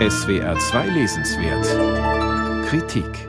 SWR 2 Lesenswert Kritik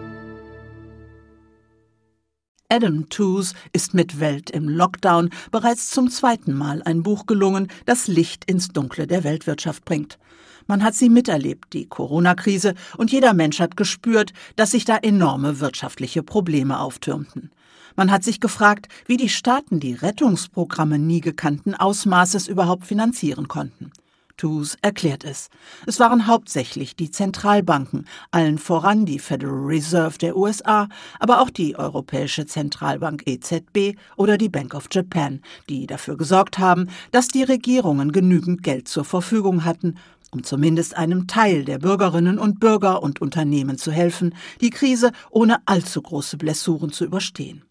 Adam Tooze ist mit Welt im Lockdown bereits zum zweiten Mal ein Buch gelungen, das Licht ins Dunkle der Weltwirtschaft bringt. Man hat sie miterlebt, die Corona-Krise, und jeder Mensch hat gespürt, dass sich da enorme wirtschaftliche Probleme auftürmten. Man hat sich gefragt, wie die Staaten die Rettungsprogramme nie gekannten Ausmaßes überhaupt finanzieren konnten. Tooze erklärt es. Es waren hauptsächlich die Zentralbanken, allen voran die Federal Reserve der USA, aber auch die Europäische Zentralbank EZB oder die Bank of Japan, die dafür gesorgt haben, dass die Regierungen genügend Geld zur Verfügung hatten, um zumindest einem Teil der Bürgerinnen und Bürger und Unternehmen zu helfen, die Krise ohne allzu große Blessuren zu überstehen.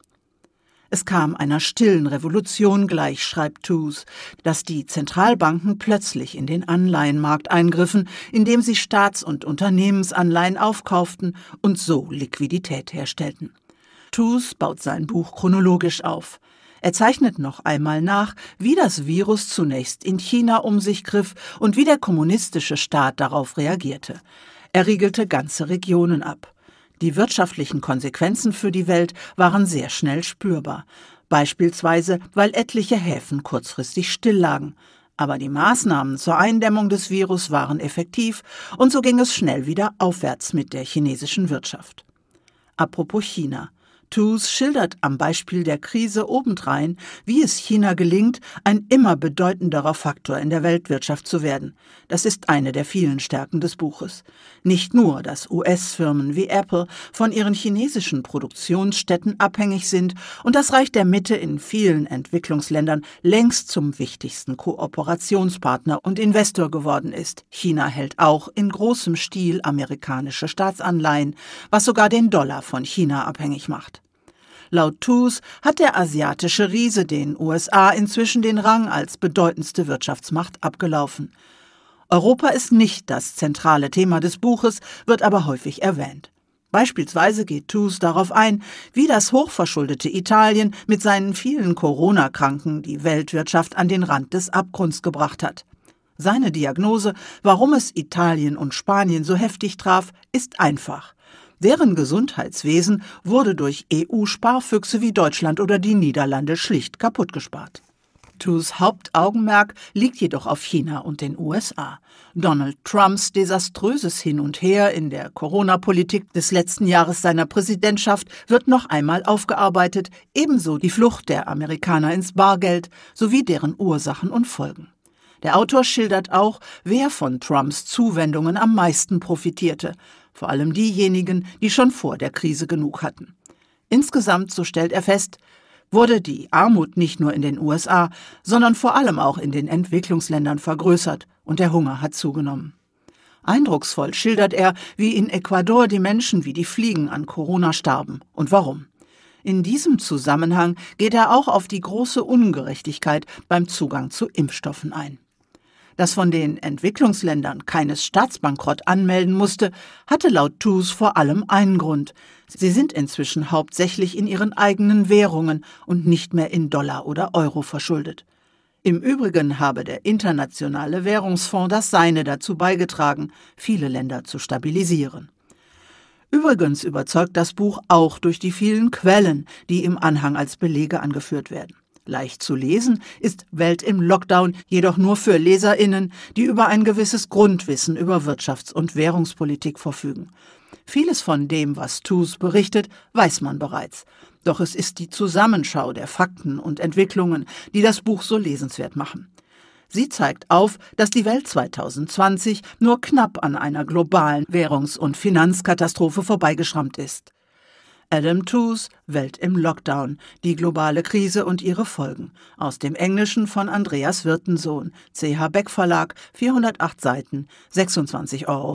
Es kam einer stillen Revolution gleich, schreibt Tooze, dass die Zentralbanken plötzlich in den Anleihenmarkt eingriffen, indem sie Staats- und Unternehmensanleihen aufkauften und so Liquidität herstellten. Tooze baut sein Buch chronologisch auf. Er zeichnet noch einmal nach, wie das Virus zunächst in China um sich griff und wie der kommunistische Staat darauf reagierte. Er riegelte ganze Regionen ab. Die wirtschaftlichen Konsequenzen für die Welt waren sehr schnell spürbar, beispielsweise weil etliche Häfen kurzfristig stilllagen. Aber die Maßnahmen zur Eindämmung des Virus waren effektiv und so ging es schnell wieder aufwärts mit der chinesischen Wirtschaft. Apropos China. Tooze schildert am Beispiel der Krise obendrein, wie es China gelingt, ein immer bedeutenderer Faktor in der Weltwirtschaft zu werden. Das ist eine der vielen Stärken des Buches. Nicht nur, dass US-Firmen wie Apple von ihren chinesischen Produktionsstätten abhängig sind und das Reich der Mitte in vielen Entwicklungsländern längst zum wichtigsten Kooperationspartner und Investor geworden ist. China hält auch in großem Stil amerikanische Staatsanleihen, was sogar den Dollar von China abhängig macht. Laut TUS hat der asiatische Riese den USA inzwischen den Rang als bedeutendste Wirtschaftsmacht abgelaufen. Europa ist nicht das zentrale Thema des Buches, wird aber häufig erwähnt. Beispielsweise geht TUS darauf ein, wie das hochverschuldete Italien mit seinen vielen Corona-Kranken die Weltwirtschaft an den Rand des Abgrunds gebracht hat. Seine Diagnose, warum es Italien und Spanien so heftig traf, ist einfach. Deren Gesundheitswesen wurde durch EU-Sparfüchse wie Deutschland oder die Niederlande schlicht kaputtgespart. Tus Hauptaugenmerk liegt jedoch auf China und den USA. Donald Trumps desaströses Hin und Her in der Corona-Politik des letzten Jahres seiner Präsidentschaft wird noch einmal aufgearbeitet, ebenso die Flucht der Amerikaner ins Bargeld sowie deren Ursachen und Folgen. Der Autor schildert auch, wer von Trumps Zuwendungen am meisten profitierte, vor allem diejenigen, die schon vor der Krise genug hatten. Insgesamt, so stellt er fest, wurde die Armut nicht nur in den USA, sondern vor allem auch in den Entwicklungsländern vergrößert und der Hunger hat zugenommen. Eindrucksvoll schildert er, wie in Ecuador die Menschen wie die Fliegen an Corona starben und warum. In diesem Zusammenhang geht er auch auf die große Ungerechtigkeit beim Zugang zu Impfstoffen ein das von den Entwicklungsländern keines Staatsbankrott anmelden musste, hatte laut TUS vor allem einen Grund. Sie sind inzwischen hauptsächlich in ihren eigenen Währungen und nicht mehr in Dollar oder Euro verschuldet. Im Übrigen habe der Internationale Währungsfonds das Seine dazu beigetragen, viele Länder zu stabilisieren. Übrigens überzeugt das Buch auch durch die vielen Quellen, die im Anhang als Belege angeführt werden. Leicht zu lesen ist Welt im Lockdown jedoch nur für Leserinnen, die über ein gewisses Grundwissen über Wirtschafts- und Währungspolitik verfügen. Vieles von dem, was TUS berichtet, weiß man bereits. Doch es ist die Zusammenschau der Fakten und Entwicklungen, die das Buch so lesenswert machen. Sie zeigt auf, dass die Welt 2020 nur knapp an einer globalen Währungs- und Finanzkatastrophe vorbeigeschrammt ist. Adam Tooze Welt im Lockdown, die globale Krise und ihre Folgen. Aus dem Englischen von Andreas Wirtensohn, CH Beck Verlag, 408 Seiten, 26,95 Euro.